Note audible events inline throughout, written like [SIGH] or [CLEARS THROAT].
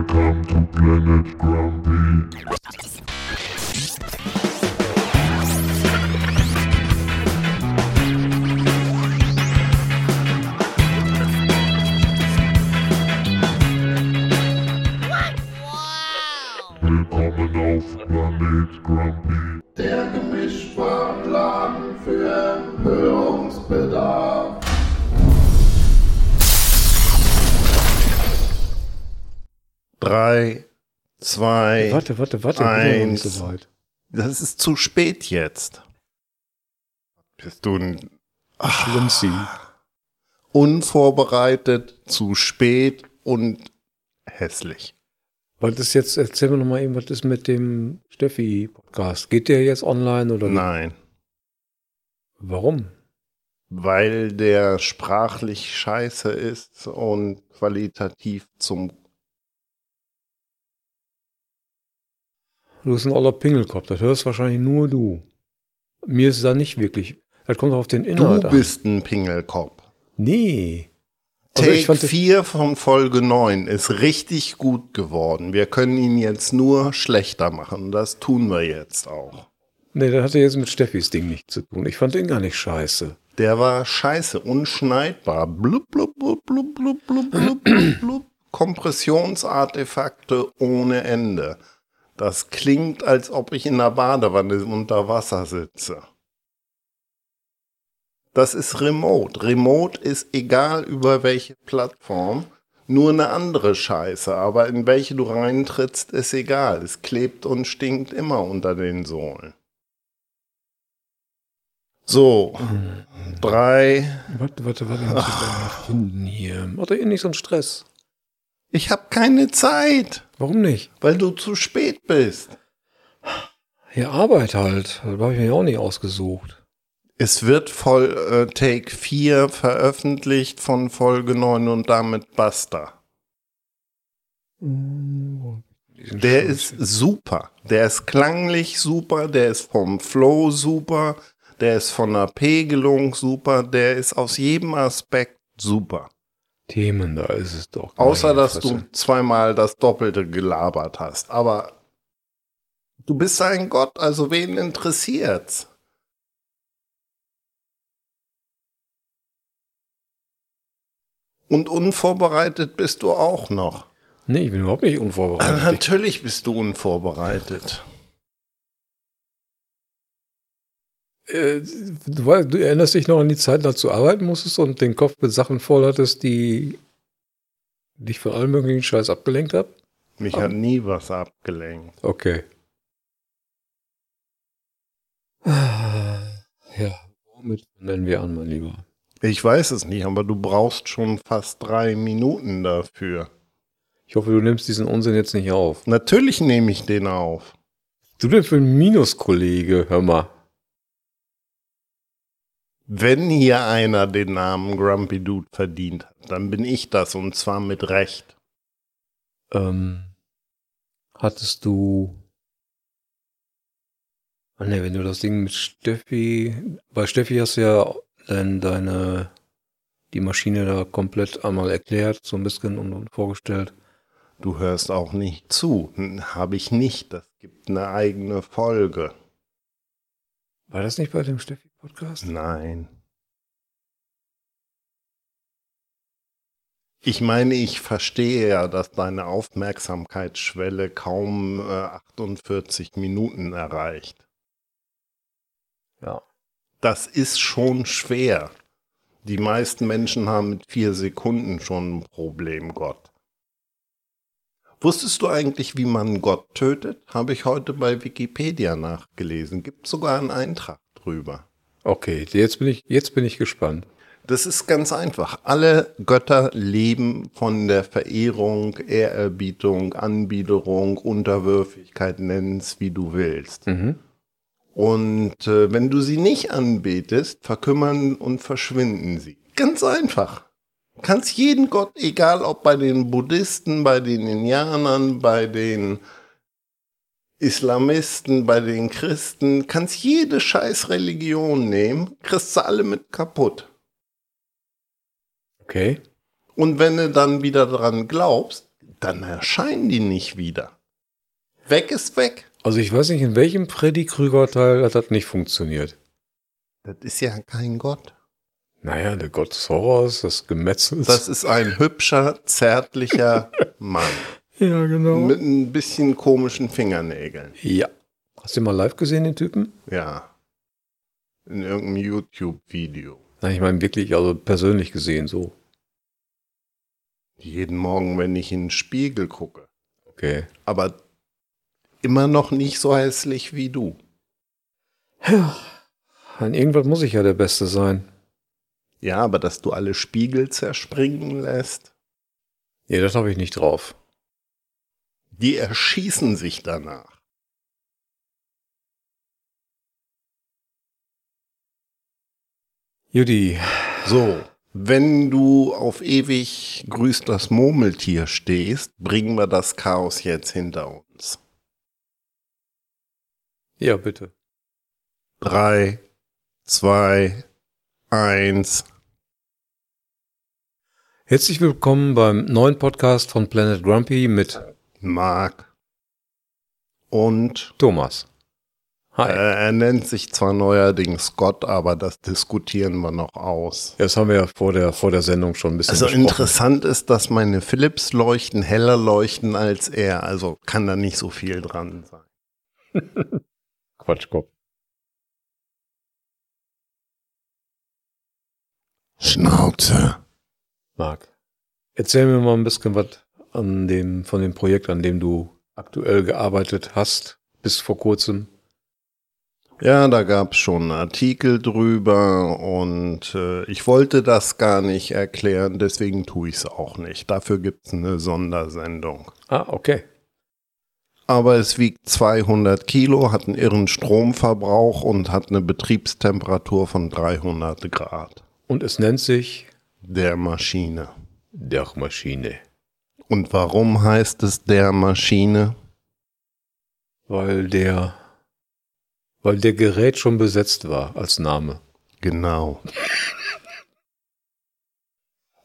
Welcome to Planet Grumpy. Drei, zwei, Warte, warte, warte. eins. so. Das ist zu spät jetzt. Bist du ein Schlimmste. unvorbereitet, zu spät und hässlich. Ist jetzt, erzähl mir noch mal eben, was ist mit dem Steffi-Podcast? Geht der jetzt online oder Nein, warum? weil der sprachlich scheiße ist und qualitativ zum Du bist ein oller Pingelkopf, das hörst wahrscheinlich nur du. Mir ist es da nicht wirklich. Das kommt auf den Inhalt. Du bist ein Pingelkopf. Nee. Also Take 4 von Folge 9 ist richtig gut geworden. Wir können ihn jetzt nur schlechter machen. Das tun wir jetzt auch. Nee, das hatte jetzt mit Steffis Ding nichts zu tun. Ich fand den gar nicht scheiße. Der war scheiße, unschneidbar. Blub, blub, blub, blub, blub, blub, blub, blub. Kompressionsartefakte ohne Ende. Das klingt, als ob ich in der Badewanne unter Wasser sitze. Das ist Remote. Remote ist egal über welche Plattform, nur eine andere Scheiße. Aber in welche du reintrittst, ist egal. Es klebt und stinkt immer unter den Sohlen. So, drei, Warte, warte, warte. Ich muss das mal finden hier. Doch eh nicht so einen Stress. Ich habe keine Zeit, Warum nicht? weil du zu spät bist. Ja, Arbeit halt. Das habe ich mir auch nicht ausgesucht. Es wird voll äh, Take 4 veröffentlicht von Folge 9 und damit basta. Der ist super. Der ist klanglich super, der ist vom Flow super, der ist von der Pegelung super, der ist aus jedem Aspekt super. Themen, da ist es doch. Außer dass Fresse. du zweimal das Doppelte gelabert hast. Aber du bist ein Gott, also wen interessiert's? Und unvorbereitet bist du auch noch. Nee, ich bin überhaupt nicht unvorbereitet. Natürlich bist du unvorbereitet. Äh, du, du erinnerst dich noch an die Zeit, als du arbeiten musstest und den Kopf mit Sachen voll hattest, die dich von allem möglichen Scheiß abgelenkt haben? Mich hat nie was abgelenkt. Okay. Ah, Ja, womit nennen wir an, mein Lieber? Ich weiß es nicht, aber du brauchst schon fast drei Minuten dafür. Ich hoffe, du nimmst diesen Unsinn jetzt nicht auf. Natürlich nehme ich den auf. Du denn für ein Minuskollege, hör mal. Wenn hier einer den Namen Grumpy Dude verdient hat, dann bin ich das und zwar mit Recht. Ähm, hattest du. Ah ne, wenn du das Ding mit Steffi. Bei Steffi hast du ja dann deine. die Maschine da komplett einmal erklärt, so ein bisschen und, und vorgestellt. Du hörst auch nicht zu. Habe ich nicht. Das gibt eine eigene Folge. War das nicht bei dem Steffi-Podcast? Nein. Ich meine, ich verstehe ja, dass deine Aufmerksamkeitsschwelle kaum äh, 48 Minuten erreicht. Ja. Das ist schon schwer. Die meisten Menschen haben mit vier Sekunden schon ein Problem, Gott. Wusstest du eigentlich, wie man Gott tötet? Habe ich heute bei Wikipedia nachgelesen. Gibt sogar einen Eintrag drüber. Okay, jetzt bin ich, jetzt bin ich gespannt. Das ist ganz einfach. Alle Götter leben von der Verehrung, Ehrerbietung, Anbiederung, Unterwürfigkeit, nenn's wie du willst. Mhm. Und äh, wenn du sie nicht anbetest, verkümmern und verschwinden sie. Ganz einfach. Du kannst jeden Gott, egal ob bei den Buddhisten, bei den Indianern, bei den Islamisten, bei den Christen, kannst jede scheiß Religion nehmen, kriegst sie alle mit kaputt. Okay. Und wenn du dann wieder dran glaubst, dann erscheinen die nicht wieder. Weg ist weg. Also ich weiß nicht, in welchem Freddy Krüger-Teil hat das nicht funktioniert. Das ist ja kein Gott. Naja, der Gott des Horrors, des Gemetzels. Das ist ein hübscher, zärtlicher [LAUGHS] Mann. Ja, genau. Mit ein bisschen komischen Fingernägeln. ja. Hast du ihn mal live gesehen, den Typen? Ja. In irgendeinem YouTube-Video. Nein, ich meine wirklich, also persönlich gesehen, so. Jeden Morgen, wenn ich in den Spiegel gucke. Okay. Aber immer noch nicht so hässlich wie du. An irgendwas muss ich ja der Beste sein. Ja, aber dass du alle Spiegel zerspringen lässt, Ja, das habe ich nicht drauf. Die erschießen sich danach. Judy, So, wenn du auf ewig grüßt das Murmeltier stehst, bringen wir das Chaos jetzt hinter uns. ja bitte. Drei, zwei, eins. Herzlich willkommen beim neuen Podcast von Planet Grumpy mit Mark. Und Thomas. äh, Hi. er nennt sich zwar neuerdings Gott, aber das diskutieren wir noch aus. Das haben wir ja vor der, vor der Sendung schon ein bisschen Also besprochen. interessant ist, dass meine Philips-Leuchten heller leuchten als er. Also kann da nicht so viel dran sein. [LAUGHS] Quatschkopf. Schnauze. Marc, erzähl mir mal ein bisschen was an dem, von dem Projekt, an dem du aktuell gearbeitet hast, bis vor kurzem. Ja, da gab's schon einen Artikel drüber und äh, ich wollte das gar nicht erklären, deswegen tue ich es auch nicht. Dafür gibt's eine Sondersendung. Ah, okay. Aber es wiegt 200 Kilo, hat einen irren Stromverbrauch und hat eine Betriebstemperatur von 300 Grad. Und es nennt sich Der Maschine. der Maschine. Und warum heißt es der Maschine? Weil der, weil der Gerät schon besetzt war als Name. Genau. [LAUGHS]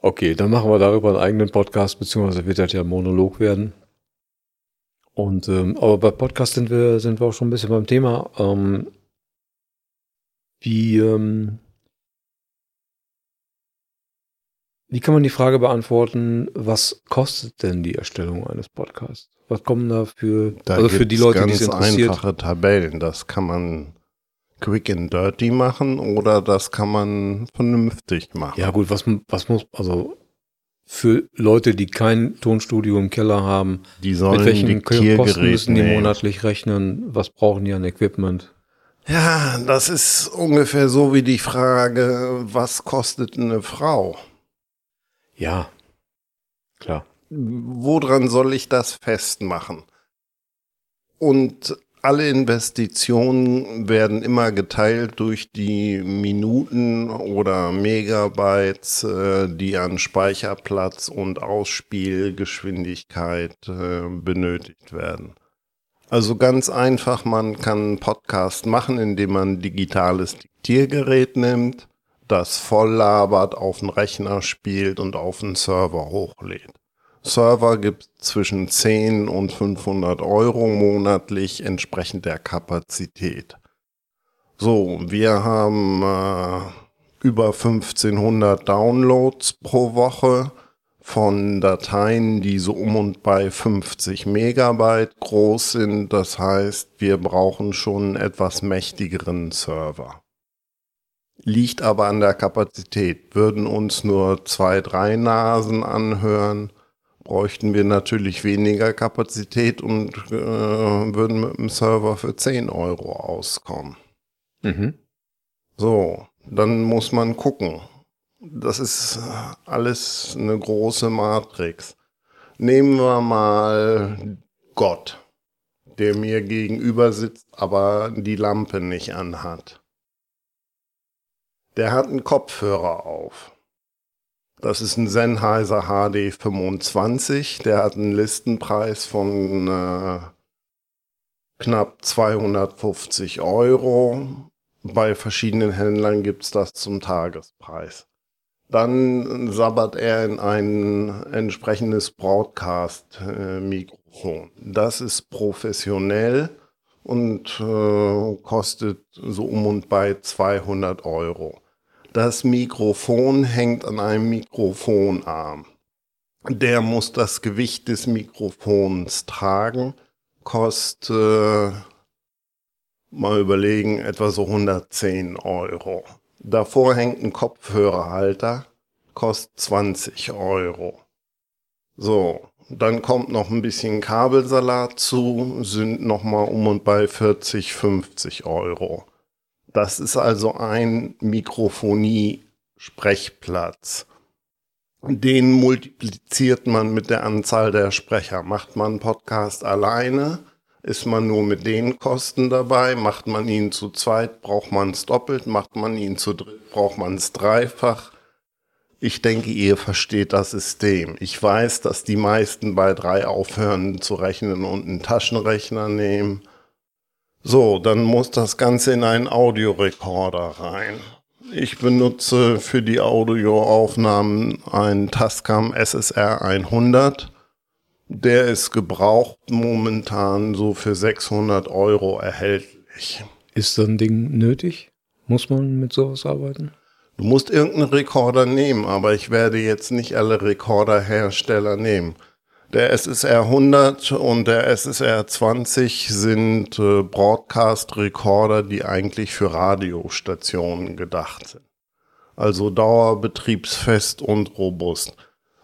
Okay, dann machen wir darüber einen eigenen Podcast, beziehungsweise wird das ja Monolog werden. Und ähm, aber bei Podcast sind wir sind wir auch schon ein bisschen beim Thema. Ähm, wie ähm, wie kann man die Frage beantworten, was kostet denn die Erstellung eines Podcasts? Was kommen da für Da also für die Leute, die ganz es interessiert? einfache Tabellen. Das kann man quick and dirty machen oder das kann man vernünftig machen. Ja gut, was was muss also für Leute, die kein Tonstudio im Keller haben, Die sollen Mit welchen Kosten müssen die nehmen. monatlich rechnen? Was brauchen die an Equipment? Ja, das ist ungefähr so wie die Frage, was kostet eine Frau? Ja, klar. Woran soll ich das festmachen? Und alle Investitionen werden immer geteilt durch die Minuten oder Megabytes, äh, die an Speicherplatz und Ausspielgeschwindigkeit äh, benötigt werden. Also ganz einfach, man kann einen Podcast machen, indem man ein digitales Diktiergerät nimmt, das voll labert, auf den Rechner spielt und auf den Server hochlädt. Server gibt zwischen 10 und 500 Euro monatlich, entsprechend der Kapazität. So, wir haben äh, über 1500 Downloads pro Woche von Dateien, die so um und bei 50 Megabyte groß sind. Das heißt, wir brauchen schon einen etwas mächtigeren Server. Liegt aber an der Kapazität. Würden uns nur zwei, drei Nasen anhören, bräuchten wir natürlich weniger Kapazität und äh, würden mit dem Server für 10 Euro auskommen. Mhm. So, dann muss man gucken. Das ist alles eine große Matrix. Nehmen wir mal Gott, der mir gegenüber sitzt, aber die Lampe nicht anhat. Der hat einen Kopfhörer auf. Das ist ein Sennheiser HD 25. Der hat einen Listenpreis von äh, knapp 250 Euro. Bei verschiedenen Händlern gibt's das zum Tagespreis. Dann sabbert er in ein entsprechendes Broadcast-Mikrofon. Das ist professionell und äh, kostet so um und bei 200 Euro. Das Mikrofon hängt an einem Mikrofonarm. Der muss das Gewicht des Mikrofons tragen, kostet, mal überlegen, etwa so 110 Euro. Davor hängt ein Kopfhörerhalter, kostet 20 Euro. So, dann kommt noch ein bisschen Kabelsalat zu, sind nochmal um und bei 40, 50 Euro. Das ist also ein Mikrofonie-Sprechplatz. Den multipliziert man mit der Anzahl der Sprecher. Macht man einen Podcast alleine, ist man nur mit den Kosten dabei. Macht man ihn zu zweit, braucht man es doppelt. Macht man ihn zu dritt, braucht man es dreifach. Ich denke, ihr versteht das System. Ich weiß, dass die meisten bei drei aufhören zu rechnen und einen Taschenrechner nehmen. So, dann muss das Ganze in einen Audiorekorder rein. Ich benutze für die Audioaufnahmen einen Tascam SSR 100. Der ist gebraucht momentan so für 600 Euro erhältlich. Ist so ein Ding nötig? Muss man mit sowas arbeiten? Du musst irgendeinen Rekorder nehmen, aber ich werde jetzt nicht alle Rekorderhersteller nehmen. Der SSR 100 und der SSR 20 sind äh, Broadcast-Rekorder, die eigentlich für Radiostationen gedacht sind. Also dauerbetriebsfest und robust.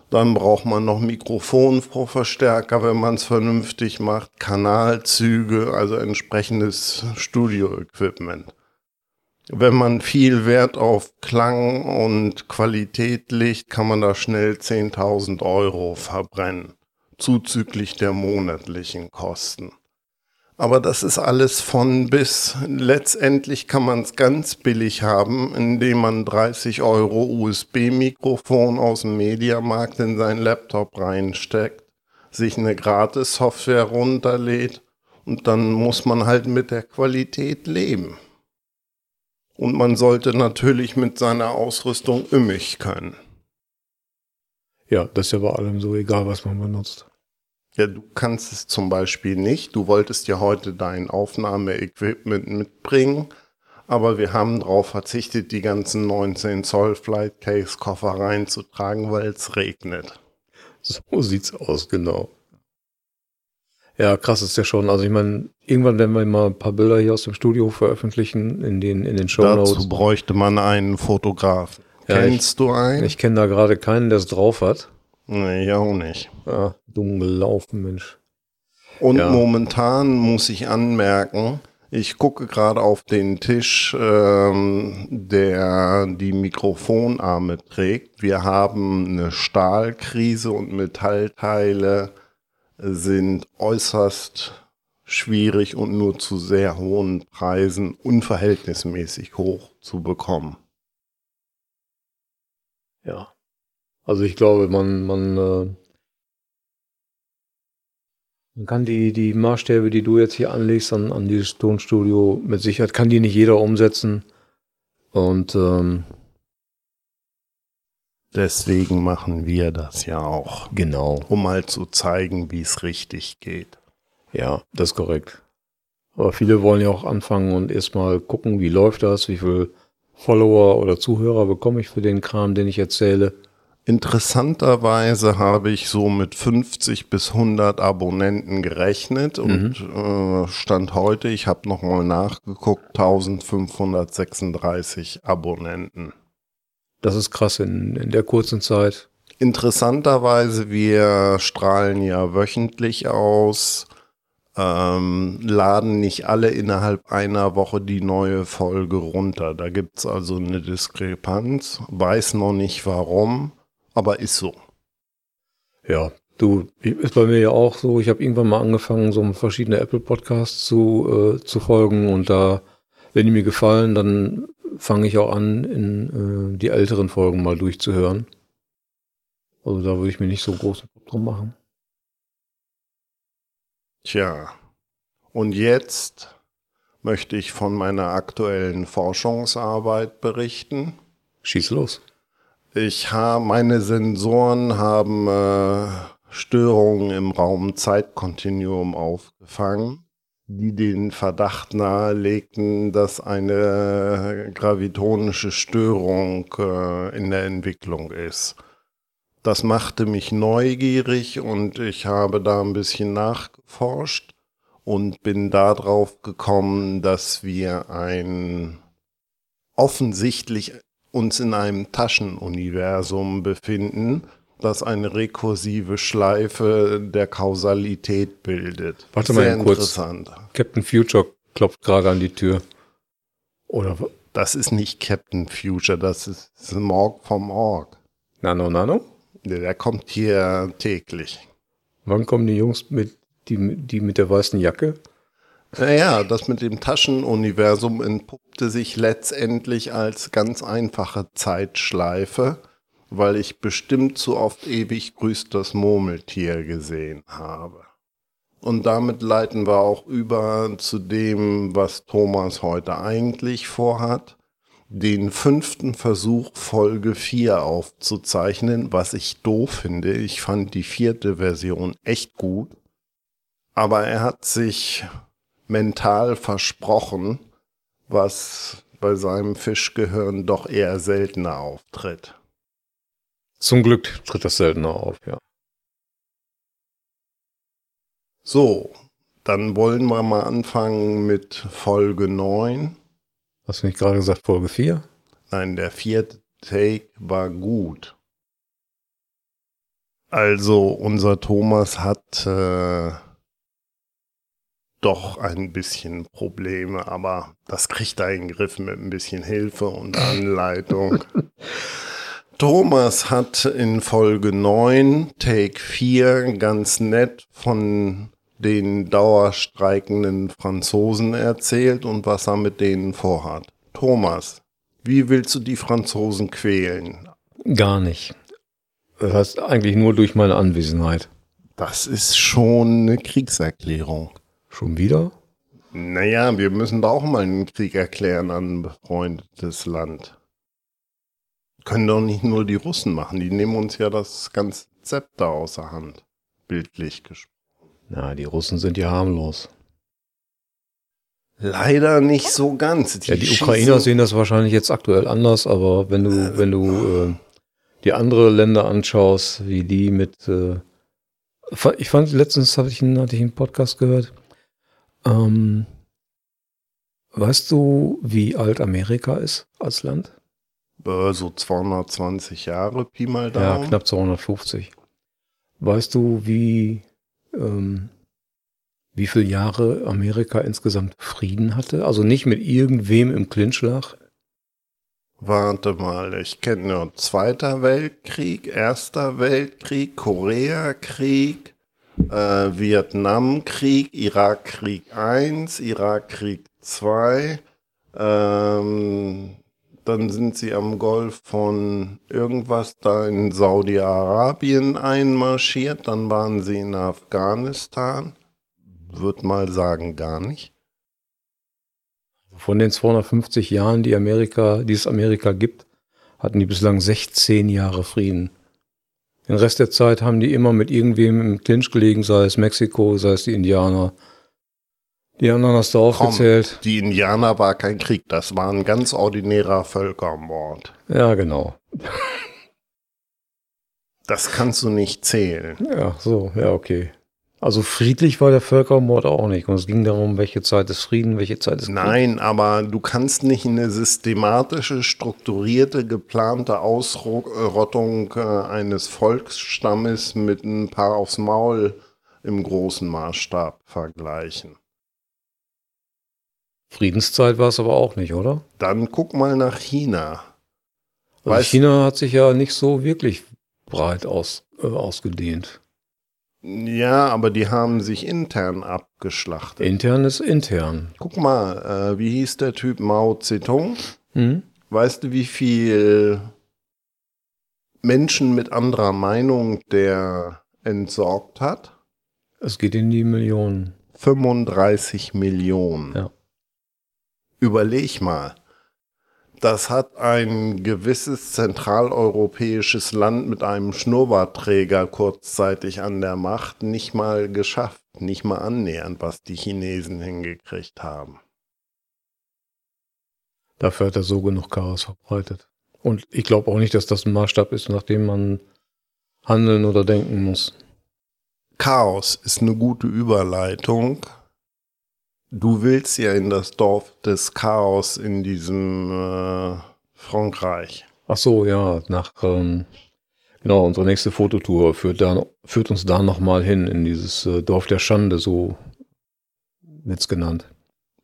Dann braucht man noch Mikrofonverstärker, wenn man es vernünftig macht, Kanalzüge, also entsprechendes Studioequipment. Wenn man viel Wert auf Klang und Qualität legt, kann man da schnell 10.000 Euro verbrennen, zuzüglich der monatlichen Kosten. Aber das ist alles von bis. Letztendlich kann man es ganz billig haben, indem man 30 Euro USB-Mikrofon aus dem Mediamarkt in seinen Laptop reinsteckt, sich eine Gratis-Software runterlädt und dann muss man halt mit der Qualität leben. Und man sollte natürlich mit seiner Ausrüstung ümmig können. Ja, das ist ja bei allem so, egal was man benutzt. Ja, du kannst es zum Beispiel nicht. Du wolltest ja heute dein Aufnahmeequipment mitbringen, aber wir haben darauf verzichtet, die ganzen 19 Zoll Flight Case Koffer reinzutragen, weil es regnet. So sieht's aus, genau. Ja, krass ist ja schon. Also ich meine, irgendwann werden wir mal ein paar Bilder hier aus dem Studio veröffentlichen in den, in den Show Notes. Dazu bräuchte man einen Fotografen. Ja, Kennst du einen? Ich kenne da gerade keinen, der es drauf hat. Nee, ich auch nicht. Ah, dumm gelaufen, Mensch. Und Ja. momentan muss ich anmerken, ich gucke gerade auf den Tisch, ähm, der die Mikrofonarme trägt. Wir haben eine Stahlkrise und Metallteile sind äußerst schwierig und nur zu sehr hohen Preisen unverhältnismäßig hoch zu bekommen. Ja. Also ich glaube, man, man, äh, man kann die, die Maßstäbe, die du jetzt hier anlegst an, an dieses Tonstudio, mit Sicherheit kann die nicht jeder umsetzen. Und ähm, Deswegen machen wir das ja auch, genau, um mal zu zeigen, wie es richtig geht. ja, das ist korrekt. Aber viele wollen ja auch anfangen und erstmal gucken, wie läuft das, wie viel Follower oder Zuhörer bekomme ich für den Kram, den ich erzähle. Interessanterweise habe ich so mit 50 bis 100 Abonnenten gerechnet und äh, Stand heute, ich habe nochmal nachgeguckt, 1536 Abonnenten. Das ist krass in, in der kurzen Zeit. Interessanterweise, wir strahlen ja wöchentlich aus, ähm, laden nicht alle innerhalb einer Woche die neue Folge runter. Da gibt's also eine Diskrepanz, weiß noch nicht warum, aber ist so. Ja, du, ist bei mir ja auch so. Ich habe irgendwann mal angefangen, so verschiedene Apple Podcasts zu, äh, zu folgen und da, wenn die mir gefallen, dann fange ich auch an, in äh, die älteren Folgen mal durchzuhören. Also da würde ich mir nicht so großen Kopf drum machen. Tja, und jetzt möchte ich von meiner aktuellen Forschungsarbeit berichten. Schieß los. Ich habe, meine Sensoren haben äh, Störungen im Raum-Zeit-Kontinuum aufgefangen, die den Verdacht nahelegten, dass eine gravitonische Störung äh, in der Entwicklung ist. Das machte mich neugierig und ich habe da ein bisschen nachgeforscht und bin darauf gekommen, dass wir ein offensichtlich uns in einem Taschenuniversum befinden, das eine rekursive Schleife der Kausalität bildet. Warte mal Sehr kurz. interessant. Captain Future klopft gerade an die Tür. Oder Das ist nicht Captain Future, das ist Smog vom Org. Nano Nano? Der der kommt hier täglich. Wann kommen die Jungs mit, die, die mit der weißen Jacke? Naja, das mit dem Taschenuniversum entpuppte sich letztendlich als ganz einfache Zeitschleife, weil ich bestimmt zu oft ewig grüßt das Murmeltier gesehen habe. Und damit leiten wir auch über zu dem, was Thomas heute eigentlich vorhat, den fünften Versuch Folge 4 aufzuzeichnen, was ich doof finde. Ich fand die vierte Version echt gut. Aber er hat sich mental versprochen, was bei seinem Fischgehirn doch eher seltener auftritt. Zum Glück tritt das seltener auf, ja. So, dann wollen wir mal anfangen mit Folge 9. Hast du nicht gerade gesagt Folge 4? Nein, der vierte Take war gut. Also, unser Thomas hat äh, doch ein bisschen Probleme, aber das kriegt er in den Griff mit ein bisschen Hilfe und Anleitung. [LAUGHS] Thomas hat in Folge 9, Take 4, ganz nett von den dauerstreikenden Franzosen erzählt und was er mit denen vorhat. Thomas, wie willst du die Franzosen quälen? Gar nicht. Das heißt eigentlich nur durch meine Anwesenheit. Das ist schon eine Kriegserklärung. Schon wieder? Naja, wir müssen da auch mal einen Krieg erklären an ein befreundetes Land. Können doch nicht nur die Russen machen, die nehmen uns ja das ganze Zepter außer Hand. Bildlich gesprochen. Na, die Russen sind ja harmlos. Leider nicht so ganz. ja, die Ukrainer sehen das wahrscheinlich jetzt aktuell anders, aber wenn du, wenn du äh, die andere Länder anschaust, wie die mit, äh, ich fand letztens hatte ich, einen, hatte ich einen Podcast gehört. Ähm, weißt du, wie alt Amerika ist als Land? Äh, so 220 Jahre, Pi mal Ja, Daumen. knapp 250. Weißt du, wie, ähm, wie viele Jahre Amerika insgesamt Frieden hatte? Also nicht mit irgendwem im Clinch lag. Warte mal, ich kenne nur Zweiter Weltkrieg, Erster Weltkrieg, Koreakrieg, äh, Vietnamkrieg, Irakkrieg 1, Irakkrieg 2, ähm, dann sind sie am Golf von irgendwas da in Saudi-Arabien einmarschiert, dann waren sie in Afghanistan, würde mal sagen gar nicht. Von den 250 Jahren, die Amerika, die es Amerika gibt, hatten die bislang 16 Jahre Frieden. Den Rest der Zeit haben die immer mit irgendwem im Clinch gelegen, sei es Mexiko, sei es die Indianer. Die anderen hast du aufgezählt. Die Indianer war kein Krieg, das war ein ganz ordinärer Völkermord. Ja, genau. Das kannst du nicht zählen. Ja, so, ja, okay. Also friedlich war der Völkermord auch nicht. Und es ging darum, welche Zeit ist Frieden, welche Zeit ist Krieg. Nein, aber du kannst nicht eine systematische, strukturierte, geplante Ausrottung äh, eines Volksstammes mit ein paar aufs Maul im großen Maßstab vergleichen. Friedenszeit war es aber auch nicht, oder? Dann guck mal nach China. Also China hat sich ja nicht so wirklich breit aus, äh, ausgedehnt. Ja, aber die haben sich intern abgeschlachtet. Intern ist intern. Guck mal, äh, wie hieß der Typ Mao Zedong? Hm? Weißt du, wie viel Menschen mit anderer Meinung der entsorgt hat? Es geht in die Millionen. 35 Millionen. Ja. Überleg mal. Das hat ein gewisses zentraleuropäisches Land mit einem Schnurrbartträger kurzzeitig an der Macht nicht mal geschafft, nicht mal annähernd, was die Chinesen hingekriegt haben. Dafür hat er so genug Chaos verbreitet. Und ich glaube auch nicht, dass das ein Maßstab ist, nach dem man handeln oder denken muss. Chaos ist eine gute Überleitung. Du willst ja in das Dorf des Chaos in diesem äh, Frankreich. Ach so, ja, nach ähm, genau unsere nächste Fototour führt, da, führt uns da nochmal hin in dieses äh, Dorf der Schande, so wird's genannt.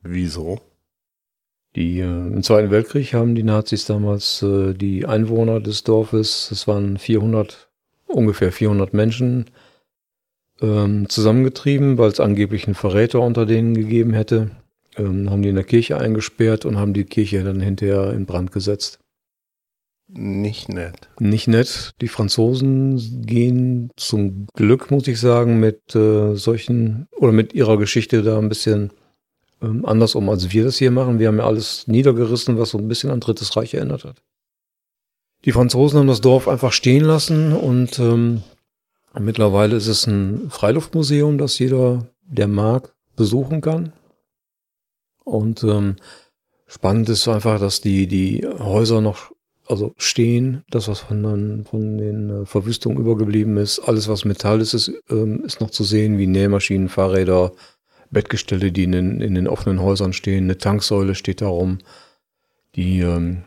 Wieso? Die, äh, Im Zweiten Weltkrieg haben die Nazis damals äh, die Einwohner des Dorfes, es waren 400, ungefähr 400 Menschen, ähm, zusammengetrieben, weil es angeblich einen Verräter unter denen gegeben hätte. Ähm, haben die in der Kirche eingesperrt und haben die Kirche dann hinterher in Brand gesetzt. Nicht nett. Nicht nett. Die Franzosen gehen zum Glück, muss ich sagen, mit äh, solchen oder mit ihrer Geschichte da ein bisschen ähm, anders um, als wir das hier machen. Wir haben ja alles niedergerissen, was so ein bisschen an Drittes Reich erinnert hat. Die Franzosen haben das Dorf einfach stehen lassen und ähm, mittlerweile ist es ein Freiluftmuseum, das jeder, der mag, besuchen kann. Und ähm, spannend ist einfach, dass die, die Häuser noch also stehen, das, was von, den, von den äh, Verwüstungen übergeblieben ist, alles, was Metall ist, ist, ähm, ist noch zu sehen, wie Nähmaschinen, Fahrräder, Bettgestelle, die in den, in den offenen Häusern stehen, eine Tanksäule steht da rum. Die, ähm,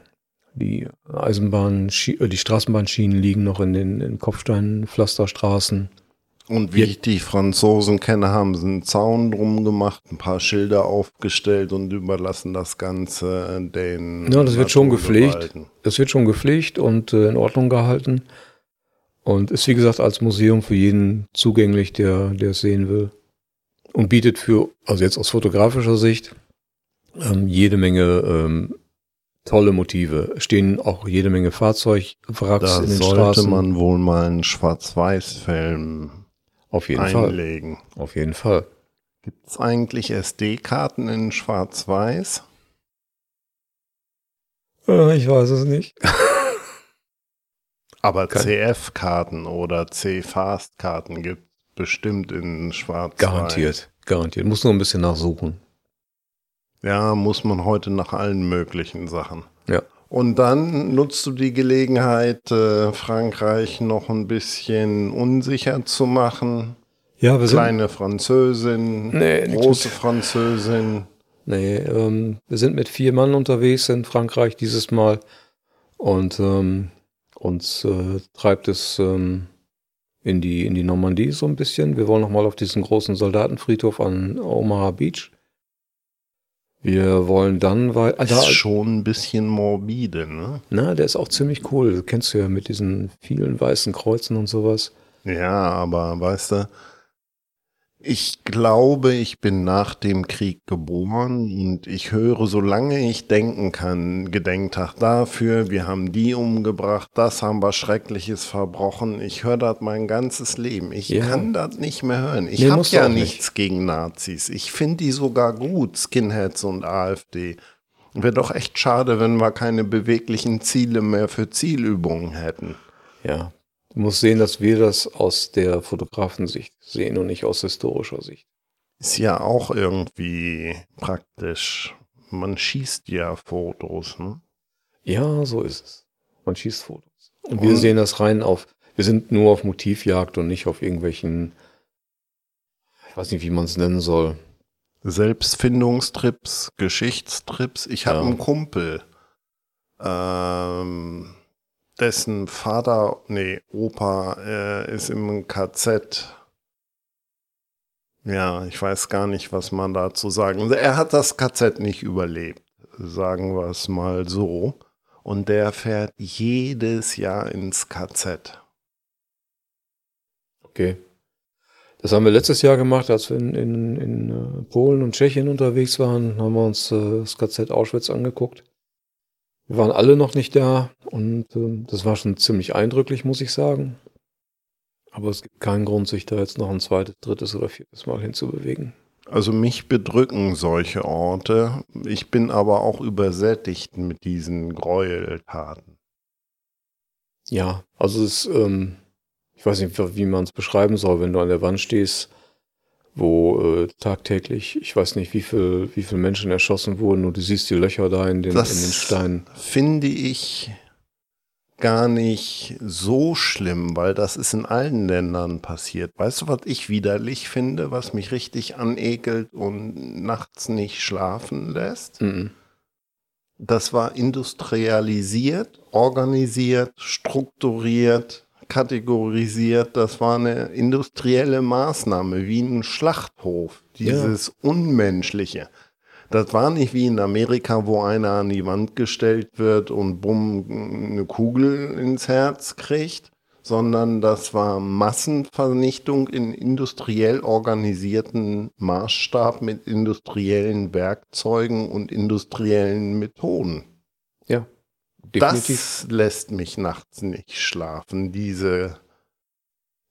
die Eisenbahn, äh, die Straßenbahnschienen liegen noch in den in Kopfsteinpflasterstraßen. Und wie ich die Franzosen kenne, haben sie einen Zaun drum gemacht, ein paar Schilder aufgestellt und überlassen das Ganze den. Ja, das wird schon gepflegt. Das wird schon gepflegt und äh, in Ordnung gehalten. Und ist wie gesagt als Museum für jeden zugänglich, der, der es sehen will und bietet für, also jetzt aus fotografischer Sicht, ähm, jede Menge ähm, tolle Motive. Stehen auch jede Menge Fahrzeugwracks in den sollte Straßen. man wohl mal einen Schwarz-Weiß-Film auf jeden einlegen. Fall. Auf jeden Fall. Gibt es eigentlich SD-Karten in Schwarz-Weiß? Äh, ich weiß es nicht. [LAUGHS] Aber CF-Karten oder C-Fast-Karten gibt bestimmt in schwarz. Garantiert, garantiert. Muss nur ein bisschen nachsuchen. Ja, muss man heute nach allen möglichen Sachen. Ja. Und dann nutzt du die Gelegenheit, äh, Frankreich noch ein bisschen unsicher zu machen. Ja, wir Kleine sind, Französin, nee, große Französin. Nee, ähm, wir sind mit vier Mann unterwegs in Frankreich dieses Mal. Und ähm, uns äh, treibt es ähm, in die, in die Normandie so ein bisschen. Wir wollen nochmal auf diesen großen Soldatenfriedhof an Omaha Beach. Wir wollen dann weiter. Also, ist schon ein bisschen morbide, ne? Na, der ist auch ziemlich cool. Kennst du ja mit diesen vielen weißen Kreuzen und sowas. Ja, aber weißt du, ich glaube, ich bin nach dem Krieg geboren und ich höre, solange ich denken kann, Gedenktag dafür, wir haben die umgebracht, das haben wir Schreckliches verbrochen. Ich höre das mein ganzes Leben. Ich ja. kann das nicht mehr hören. Ich nee, habe ja nichts nicht. gegen Nazis. Ich finde die sogar gut, Skinheads und AfD. Wäre doch echt schade, wenn wir keine beweglichen Ziele mehr für Zielübungen hätten. Ja, Du musst sehen, dass wir das aus der Fotografensicht sehen und nicht aus historischer Sicht. Ist ja auch irgendwie praktisch. Man schießt ja Fotos, ne? Ja, so ist es. Man schießt Fotos. Und, und wir sehen das rein auf, wir sind nur auf Motivjagd und nicht auf irgendwelchen, ich weiß nicht, wie man es nennen soll. Selbstfindungstrips, Geschichtstrips. Ich habe ja. einen Kumpel, ähm, dessen Vater, nee, Opa äh, ist im KZ. Ja, ich weiß gar nicht, was man dazu sagen. Er hat das KZ nicht überlebt, sagen wir es mal so. Und der fährt jedes Jahr ins KZ. Okay. Das haben wir letztes Jahr gemacht, als wir in, in, in äh, Polen und Tschechien unterwegs waren, haben wir uns äh, das KZ Auschwitz angeguckt. Wir waren alle noch nicht da und äh, das war schon ziemlich eindrücklich, muss ich sagen. Aber es gibt keinen Grund, sich da jetzt noch ein zweites, drittes oder viertes Mal hinzubewegen. Also mich bedrücken solche Orte. Ich bin aber auch übersättigt mit diesen Gräueltaten. Ja, also es, ähm, ich weiß nicht, wie man es beschreiben soll, wenn du an der Wand stehst, wo äh, tagtäglich, ich weiß nicht, wie viel, wie viele Menschen erschossen wurden und du siehst die Löcher da in den, in den Steinen. finde ich gar nicht so schlimm, weil das ist in allen Ländern passiert. Weißt du, was ich widerlich finde, was mich richtig anekelt und nachts nicht schlafen lässt? Mhm. Das war industrialisiert, organisiert, strukturiert, kategorisiert. Das war eine industrielle Maßnahme, wie ein Schlachthof. Dieses Unmenschliche. Das war nicht wie in Amerika, wo einer an die Wand gestellt wird und bumm, eine Kugel ins Herz kriegt, sondern das war Massenvernichtung in industriell organisierten Maßstab mit industriellen Werkzeugen und industriellen Methoden. Ja, Das lässt mich nachts nicht schlafen, diese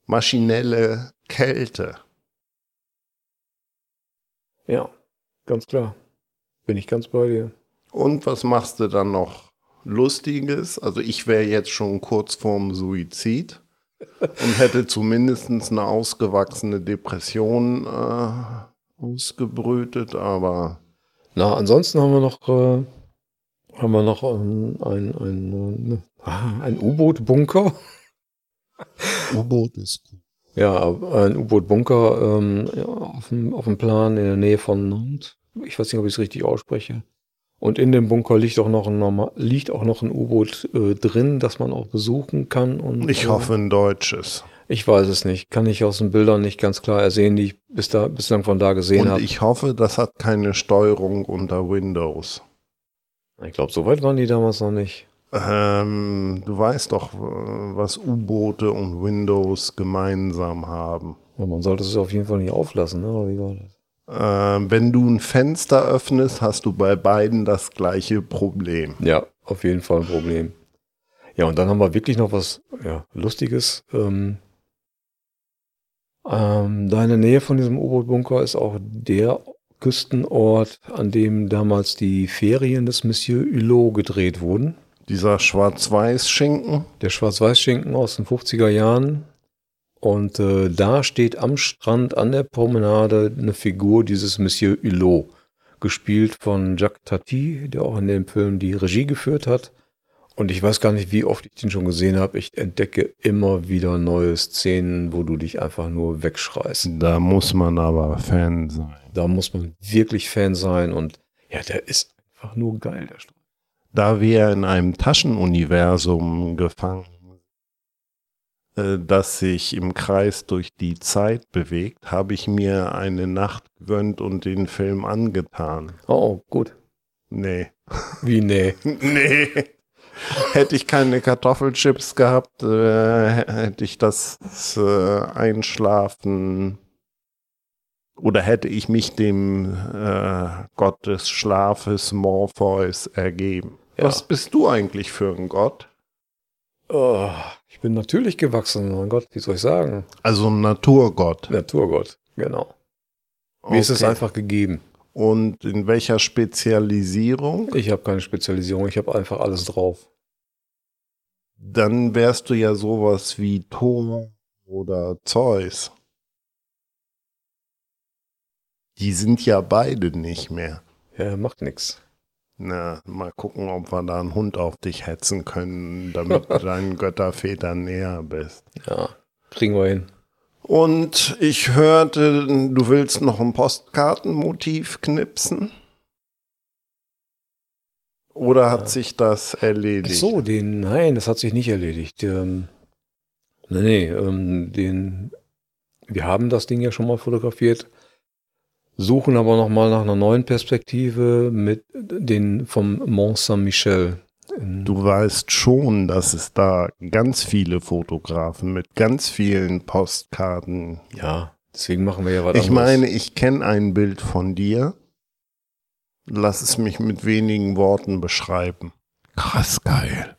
maschinelle Kälte. Ja, ganz klar. Bin ich ganz bei dir. Und was machst du dann noch Lustiges? Also ich wäre jetzt schon kurz vorm Suizid [LAUGHS] und hätte zumindest eine ausgewachsene Depression äh, ausgebrütet, aber Na, ansonsten haben wir noch, äh, haben wir noch ähm, ein, ein, äh, ah, ein U-Boot-Bunker. U-Boot ist gut. Ja, ein U-Boot-Bunker ähm, ja, auf, dem, auf dem Plan in der Nähe von Nantes. Ich weiß nicht, ob ich es richtig ausspreche. Und in dem Bunker liegt auch noch ein, normal, liegt auch noch ein U-Boot äh, drin, das man auch besuchen kann. Und, Ich äh, hoffe ein deutsches. Ich weiß es nicht. Kann ich aus den Bildern nicht ganz klar ersehen, die ich bis da, bislang von da gesehen Und habe. ich hoffe, das hat keine Steuerung unter Windows. Ich glaube, so weit waren die damals noch nicht. Ähm, du weißt doch, äh, was U-Boote und Windows gemeinsam haben. Ja, man sollte es auf jeden Fall nicht auflassen, ne? Oder wie war das? Ähm, wenn du ein Fenster öffnest, hast du bei beiden das gleiche Problem. Ja, auf jeden Fall ein Problem. Ja, und dann haben wir wirklich noch was ja, Lustiges. Ähm, ähm, da in der Nähe von diesem U-Boot-Bunker ist auch der Küstenort, an dem damals die Ferien des Monsieur Hulot gedreht wurden. Dieser Schwarz-Weiß-Schinken, Der Schwarz-Weiß-Schinken aus den 50er Jahren. Und äh, da steht am Strand an der Promenade eine Figur dieses Monsieur Hulot, gespielt von Jacques Tati, der auch in dem Film die Regie geführt hat. Und ich weiß gar nicht, wie oft ich den schon gesehen habe. Ich entdecke immer wieder neue Szenen, wo du dich einfach nur wegschreist. da muss man aber Fan sein. Da muss man wirklich Fan sein und ja, der ist einfach nur geil, der Strand. Da wir in einem Taschenuniversum gefangen sind, äh, das sich im Kreis durch die Zeit bewegt, habe ich mir eine Nacht gegönnt und den Film angetan. Oh, Oh, gut. Nee. Wie nee. [LAUGHS] Nee. [LAUGHS] Hätte ich keine Kartoffelchips gehabt, äh, hätte ich das äh, Einschlafen oder hätte ich mich dem äh, Gott des Schlafes Morpheus ergeben. Ja. Was bist du eigentlich für ein Gott? Oh, ich bin natürlich gewachsen, mein Gott, wie soll ich sagen? Also ein Naturgott. Naturgott, genau. Mir ist es Okay. einfach gegeben. Und in welcher Spezialisierung? Ich habe keine Spezialisierung, ich habe einfach alles drauf. Dann wärst du ja sowas wie Thor oder Zeus. Die sind ja beide nicht mehr. Ja, macht nichts. Na, mal gucken, ob wir da einen Hund auf dich hetzen können, damit du [LAUGHS] deinen Götterväter näher bist. Ja, kriegen wir hin. Und ich hörte, du willst noch ein Postkartenmotiv knipsen? Oder hat sich das Ach erledigt? so, den, nein, das hat sich nicht erledigt. Ähm, nee, nee, ähm, den, wir haben das Ding ja schon mal fotografiert, suchen aber nochmal nach einer neuen Perspektive mit den vom Mont Saint-Michel. Du weißt schon, dass es da ganz viele Fotografen mit ganz vielen Postkarten. Ja, deswegen machen wir ja was Ich meine, ich kenne ein Bild von dir. Lass es mich mit wenigen Worten beschreiben. Krass geil.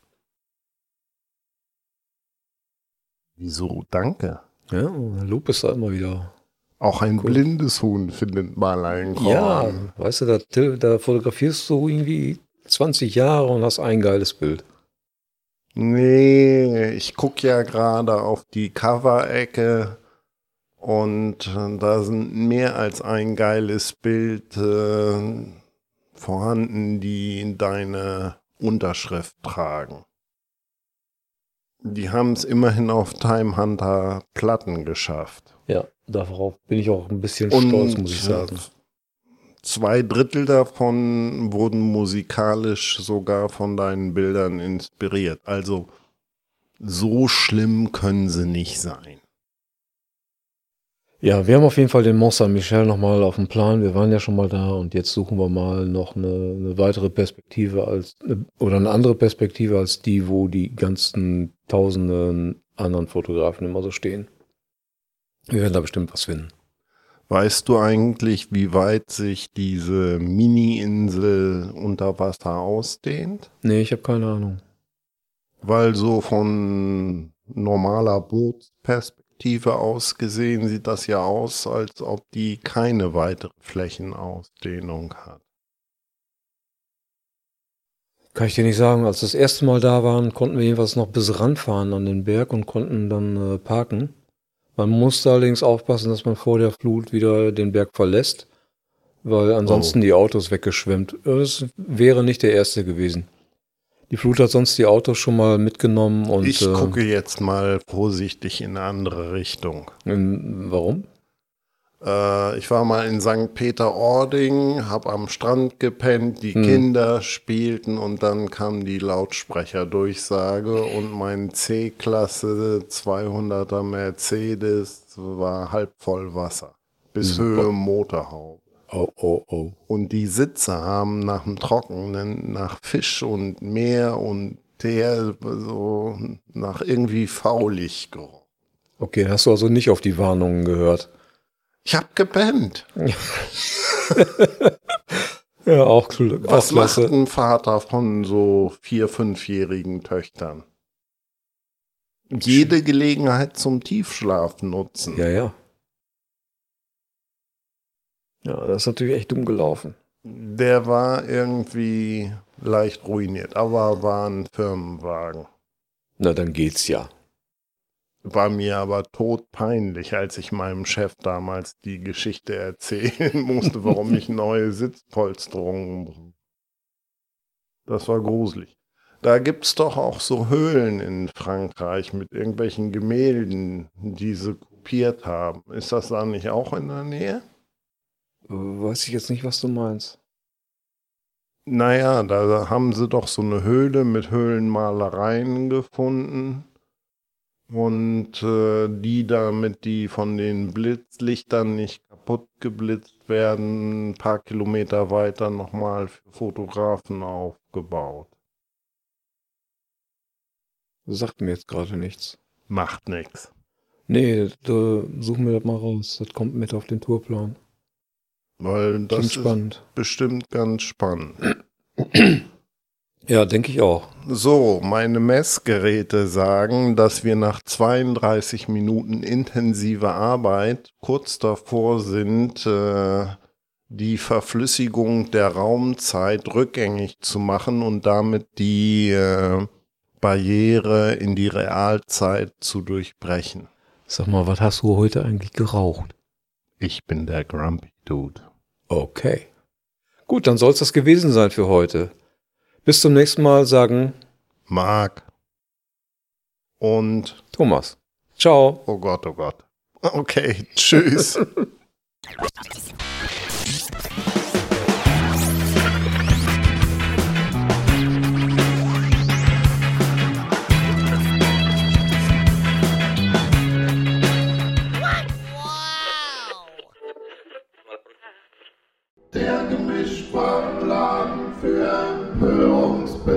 Wieso? Danke. Ja, Lob ist da immer wieder. Auch ein blindes Huhn findet mal ein Korn. Ja, weißt du, da, da fotografierst du irgendwie 20 Jahre und hast ein geiles Bild. Nee, ich gucke ja gerade auf die Cover-Ecke und äh, da sind mehr als ein geiles Bild äh, vorhanden, die deine Unterschrift tragen. Die haben es immerhin auf Time Hunter Platten geschafft. Ja, darauf bin ich auch ein bisschen Und stolz, muss ich sagen. Zwei Drittel davon wurden musikalisch sogar von deinen Bildern inspiriert. Also so schlimm können sie nicht sein. Ja, wir haben auf jeden Fall den Mont Saint-Michel nochmal auf dem Plan. Wir waren ja schon mal da und jetzt suchen wir mal noch eine, eine weitere Perspektive als oder eine andere Perspektive als die, wo die ganzen tausenden anderen Fotografen immer so stehen. Wir werden da bestimmt was finden. Weißt du eigentlich, wie weit sich diese Mini-Insel unter Wasser ausdehnt? Nee, ich habe keine Ahnung. Weil so von normaler Bootsperspektive aus gesehen sieht das ja aus, als ob die keine weitere Flächenausdehnung hat. Kann ich dir nicht sagen. Als wir das erste Mal da waren, konnten wir jedenfalls noch bis ranfahren an den Berg und konnten dann äh, parken. Man musste allerdings aufpassen, dass man vor der Flut wieder den Berg verlässt, weil ansonsten Oh. die Autos weggeschwemmt. Das wäre nicht der erste gewesen. Die Flut hat sonst die Autos schon mal mitgenommen und ich äh, gucke jetzt mal vorsichtig in eine andere Richtung. warum? Äh, ich war mal in St. Peter-Ording, hab am Strand gepennt, die Hm. Kinder spielten und dann kam die Lautsprecherdurchsage und mein C-Klasse 200er Mercedes war halb voll Wasser. Bis Super. Höhe Motorhaube. Oh, oh, oh. Und die Sitze haben nach dem Trockenen, nach Fisch und Meer und der so nach irgendwie faulig gerochen. Okay, hast du also nicht auf die Warnungen gehört. Ich hab gepennt. [LAUGHS] Ja, auch auch Was macht ein Vater von so vier-, fünfjährigen Töchtern? Jede Gelegenheit zum Tiefschlaf nutzen. Ja, ja. Ja, das ist natürlich echt dumm gelaufen. Der war irgendwie leicht ruiniert, aber war ein Firmenwagen. Na, dann geht's ja. War mir aber todpeinlich, als ich meinem Chef damals die Geschichte erzählen [LAUGHS] musste, warum ich [LAUGHS] neue Sitzpolsterungen brauche. Das war gruselig. Da gibt's doch auch so Höhlen in Frankreich mit irgendwelchen Gemälden, die sie kopiert haben. Ist das da nicht auch in der Nähe? Äh, Weiß ich jetzt nicht, was du meinst. Naja, da haben sie doch so eine Höhle mit Höhlenmalereien gefunden. Und äh, die damit, die von den Blitzlichtern nicht kaputt geblitzt werden, ein paar Kilometer weiter nochmal für Fotografen aufgebaut. Sagt mir jetzt gerade nichts. Macht nix. Nee, da suchen wir das mal raus. Das kommt mit auf den Tourplan. Weil das Klingt ist spannend. bestimmt ganz spannend. [CLEARS THROAT] Ja, denke ich auch. So, meine Messgeräte sagen, dass wir nach 32 Minuten intensiver Arbeit kurz davor sind, äh, die Verflüssigung der Raumzeit rückgängig zu machen und damit die äh, Barriere in die Realzeit zu durchbrechen. Sag mal, was hast du heute eigentlich geraucht? Ich bin der Grumpy Dude. Okay. Gut, dann soll es das gewesen sein für heute. Bis zum nächsten Mal sagen Marc. Und, Thomas. Ciao. oh Gott, oh Gott. Okay, tschüss. [LAUGHS]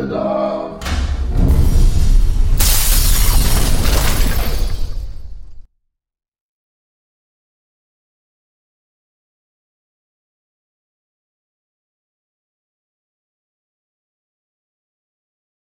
and uh,